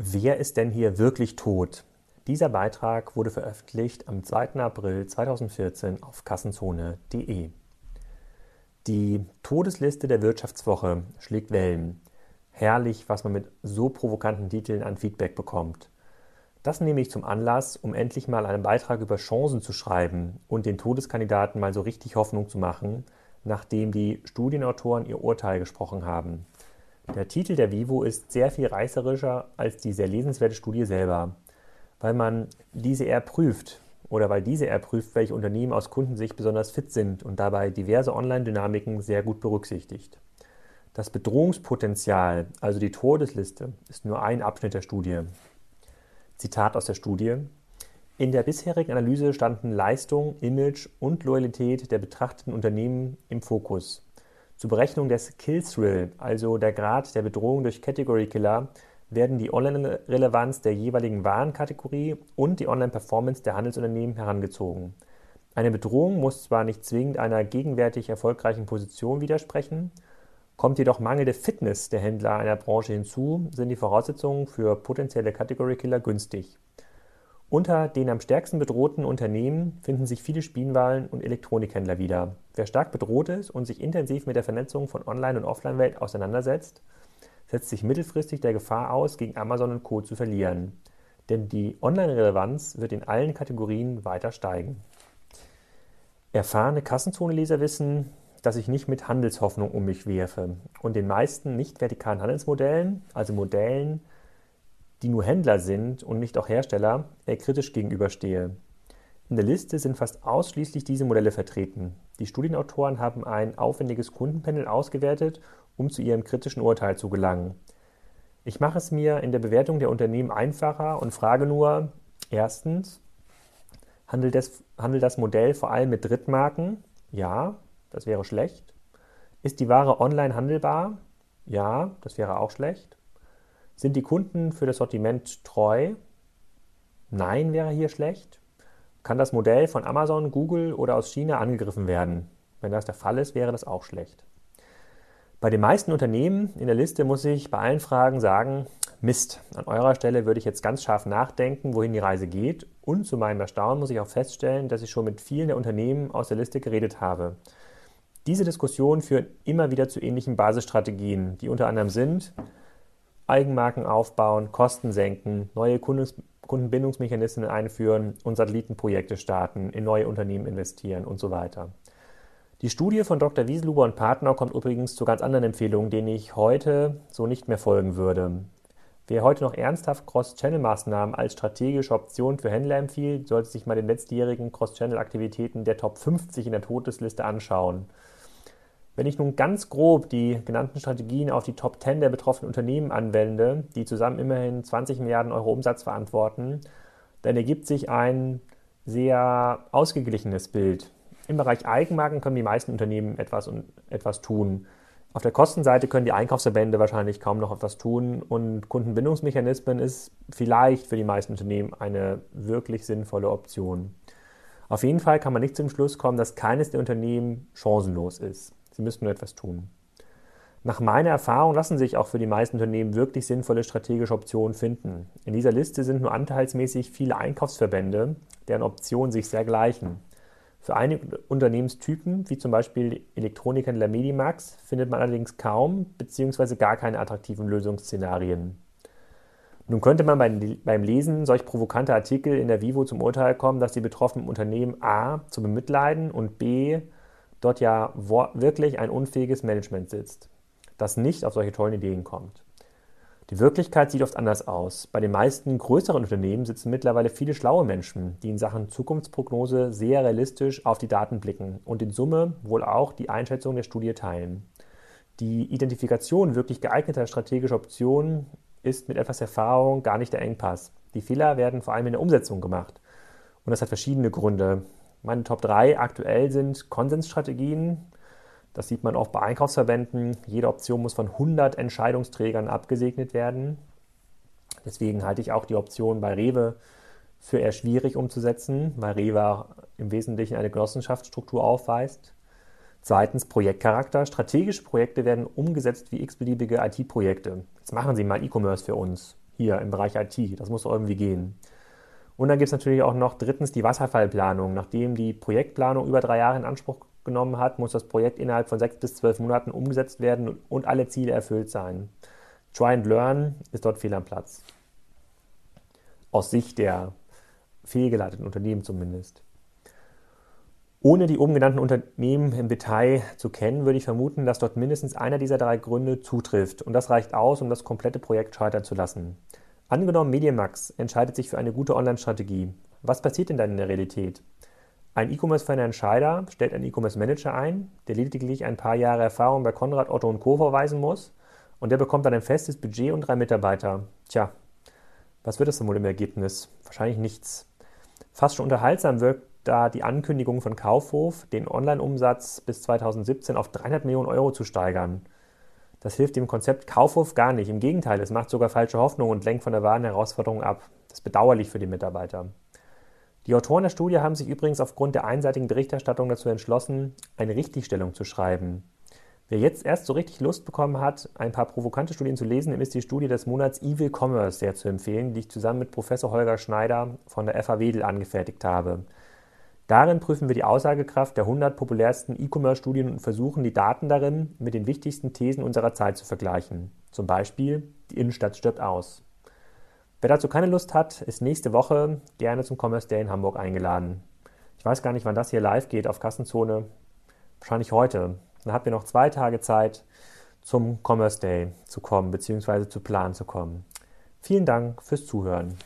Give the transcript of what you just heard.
Wer ist denn hier wirklich tot? Dieser Beitrag wurde veröffentlicht am 2. April 2014 auf kassenzone.de. Die Todesliste der Wirtschaftswoche schlägt Wellen. Herrlich, was man mit so provokanten Titeln an Feedback bekommt. Das nehme ich zum Anlass, um endlich mal einen Beitrag über Chancen zu schreiben und den Todeskandidaten mal so richtig Hoffnung zu machen, nachdem die Studienautoren ihr Urteil gesprochen haben. Der Titel der Vivo ist sehr viel reißerischer als die sehr lesenswerte Studie selber, weil man diese eher prüft oder weil diese eher prüft, welche Unternehmen aus Kundensicht besonders fit sind und dabei diverse Online-Dynamiken sehr gut berücksichtigt. Das Bedrohungspotenzial, also die Todesliste, ist nur ein Abschnitt der Studie. Zitat aus der Studie. In der bisherigen Analyse standen Leistung, Image und Loyalität der betrachteten Unternehmen im Fokus. Zur Berechnung des Kill-Thrill, also der Grad der Bedrohung durch Category Killer, werden die Online-Relevanz der jeweiligen Warenkategorie und die Online-Performance der Handelsunternehmen herangezogen. Eine Bedrohung muss zwar nicht zwingend einer gegenwärtig erfolgreichen Position widersprechen, kommt jedoch mangelnde Fitness der Händler einer Branche hinzu, sind die Voraussetzungen für potenzielle Category Killer günstig. Unter den am stärksten bedrohten Unternehmen finden sich viele Spielwaren und Elektronikhändler wieder. Wer stark bedroht ist und sich intensiv mit der Vernetzung von Online- und Offline-Welt auseinandersetzt, setzt sich mittelfristig der Gefahr aus, gegen Amazon und Co. zu verlieren. Denn die Online-Relevanz wird in allen Kategorien weiter steigen. Erfahrene Kassenzone-Leser wissen, dass ich nicht mit Handelshoffnung um mich werfe und den meisten nicht vertikalen Handelsmodellen, also Modellen, die nur Händler sind und nicht auch Hersteller, eher kritisch gegenüberstehe. In der Liste sind fast ausschließlich diese Modelle vertreten. Die Studienautoren haben ein aufwendiges Kundenpanel ausgewertet, um zu ihrem kritischen Urteil zu gelangen. Ich mache es mir in der Bewertung der Unternehmen einfacher und frage nur, erstens, handelt das, handelt das Modell vor allem mit Drittmarken? Ja, das wäre schlecht. Ist die Ware online handelbar? Ja, das wäre auch schlecht. Sind die Kunden für das Sortiment treu? Nein wäre hier schlecht. Kann das Modell von Amazon, Google oder aus China angegriffen werden? Wenn das der Fall ist, wäre das auch schlecht. Bei den meisten Unternehmen in der Liste muss ich bei allen Fragen sagen, Mist, an eurer Stelle würde ich jetzt ganz scharf nachdenken, wohin die Reise geht. Und zu meinem Erstaunen muss ich auch feststellen, dass ich schon mit vielen der Unternehmen aus der Liste geredet habe. Diese Diskussionen führen immer wieder zu ähnlichen Basisstrategien, die unter anderem sind, Eigenmarken aufbauen, Kosten senken, neue Kundenbindungsmechanismen einführen und Satellitenprojekte starten, in neue Unternehmen investieren und so weiter. Die Studie von Dr. Wieseluber und Partner kommt übrigens zu ganz anderen Empfehlungen, denen ich heute so nicht mehr folgen würde. Wer heute noch ernsthaft Cross-Channel-Maßnahmen als strategische Option für Händler empfiehlt, sollte sich mal den letztjährigen Cross-Channel-Aktivitäten der Top 50 in der Todesliste anschauen. Wenn ich nun ganz grob die genannten Strategien auf die Top 10 der betroffenen Unternehmen anwende, die zusammen immerhin 20 Milliarden Euro Umsatz verantworten, dann ergibt sich ein sehr ausgeglichenes Bild. Im Bereich Eigenmarken können die meisten Unternehmen etwas, und etwas tun. Auf der Kostenseite können die Einkaufsverbände wahrscheinlich kaum noch etwas tun und Kundenbindungsmechanismen ist vielleicht für die meisten Unternehmen eine wirklich sinnvolle Option. Auf jeden Fall kann man nicht zum Schluss kommen, dass keines der Unternehmen chancenlos ist. Sie müssen nur etwas tun. Nach meiner Erfahrung lassen sich auch für die meisten Unternehmen wirklich sinnvolle strategische Optionen finden. In dieser Liste sind nur anteilsmäßig viele Einkaufsverbände, deren Optionen sich sehr gleichen. Für einige Unternehmenstypen, wie zum Beispiel Elektronikhändler Medimax, findet man allerdings kaum bzw. gar keine attraktiven Lösungsszenarien. Nun könnte man beim Lesen solch provokanter Artikel in der Vivo zum Urteil kommen, dass die betroffenen Unternehmen a. zu bemitleiden und b dort ja wirklich ein unfähiges Management sitzt, das nicht auf solche tollen Ideen kommt. Die Wirklichkeit sieht oft anders aus. Bei den meisten größeren Unternehmen sitzen mittlerweile viele schlaue Menschen, die in Sachen Zukunftsprognose sehr realistisch auf die Daten blicken und in Summe wohl auch die Einschätzung der Studie teilen. Die Identifikation wirklich geeigneter strategischer Optionen ist mit etwas Erfahrung gar nicht der Engpass. Die Fehler werden vor allem in der Umsetzung gemacht. Und das hat verschiedene Gründe. Meine Top 3 aktuell sind Konsensstrategien. Das sieht man auch bei Einkaufsverbänden. Jede Option muss von 100 Entscheidungsträgern abgesegnet werden. Deswegen halte ich auch die Option bei Rewe für eher schwierig umzusetzen, weil Rewe im Wesentlichen eine Genossenschaftsstruktur aufweist. Zweitens Projektcharakter. Strategische Projekte werden umgesetzt wie x-beliebige IT-Projekte. Jetzt machen Sie mal E-Commerce für uns. hier im Bereich IT. Das muss irgendwie gehen. Und dann gibt es natürlich auch noch drittens die Wasserfallplanung. Nachdem die Projektplanung über drei Jahre in Anspruch genommen hat, muss das Projekt innerhalb von sechs bis zwölf Monaten umgesetzt werden und alle Ziele erfüllt sein. Try and Learn ist dort fehl am Platz. Aus Sicht der fehlgeleiteten Unternehmen zumindest. Ohne die oben genannten Unternehmen im Detail zu kennen, würde ich vermuten, dass dort mindestens einer dieser drei Gründe zutrifft. Und das reicht aus, um das komplette Projekt scheitern zu lassen. Angenommen, Mediemax entscheidet sich für eine gute Online-Strategie. Was passiert denn dann in der Realität? Ein E-Commerce-Fan Entscheider stellt einen E-Commerce-Manager ein, der lediglich ein paar Jahre Erfahrung bei Konrad, Otto und Co. verweisen muss und der bekommt dann ein festes Budget und drei Mitarbeiter. Tja, was wird das denn wohl im Ergebnis? Wahrscheinlich nichts. Fast schon unterhaltsam wirkt da die Ankündigung von Kaufhof, den Online-Umsatz bis 2017 auf 300 Millionen Euro zu steigern. Das hilft dem Konzept Kaufhof gar nicht. Im Gegenteil, es macht sogar falsche Hoffnung und lenkt von der wahren Herausforderung ab. Das ist bedauerlich für die Mitarbeiter. Die Autoren der Studie haben sich übrigens aufgrund der einseitigen Berichterstattung dazu entschlossen, eine Richtigstellung zu schreiben. Wer jetzt erst so richtig Lust bekommen hat, ein paar provokante Studien zu lesen, dem ist die Studie des Monats Evil Commerce sehr zu empfehlen, die ich zusammen mit Professor Holger Schneider von der FA Wedel angefertigt habe. Darin prüfen wir die Aussagekraft der 100 populärsten E-Commerce-Studien und versuchen, die Daten darin mit den wichtigsten Thesen unserer Zeit zu vergleichen. Zum Beispiel, die Innenstadt stirbt aus. Wer dazu keine Lust hat, ist nächste Woche gerne zum Commerce Day in Hamburg eingeladen. Ich weiß gar nicht, wann das hier live geht auf Kassenzone. Wahrscheinlich heute. Dann habt ihr noch zwei Tage Zeit, zum Commerce Day zu kommen, beziehungsweise zu Plan zu kommen. Vielen Dank fürs Zuhören.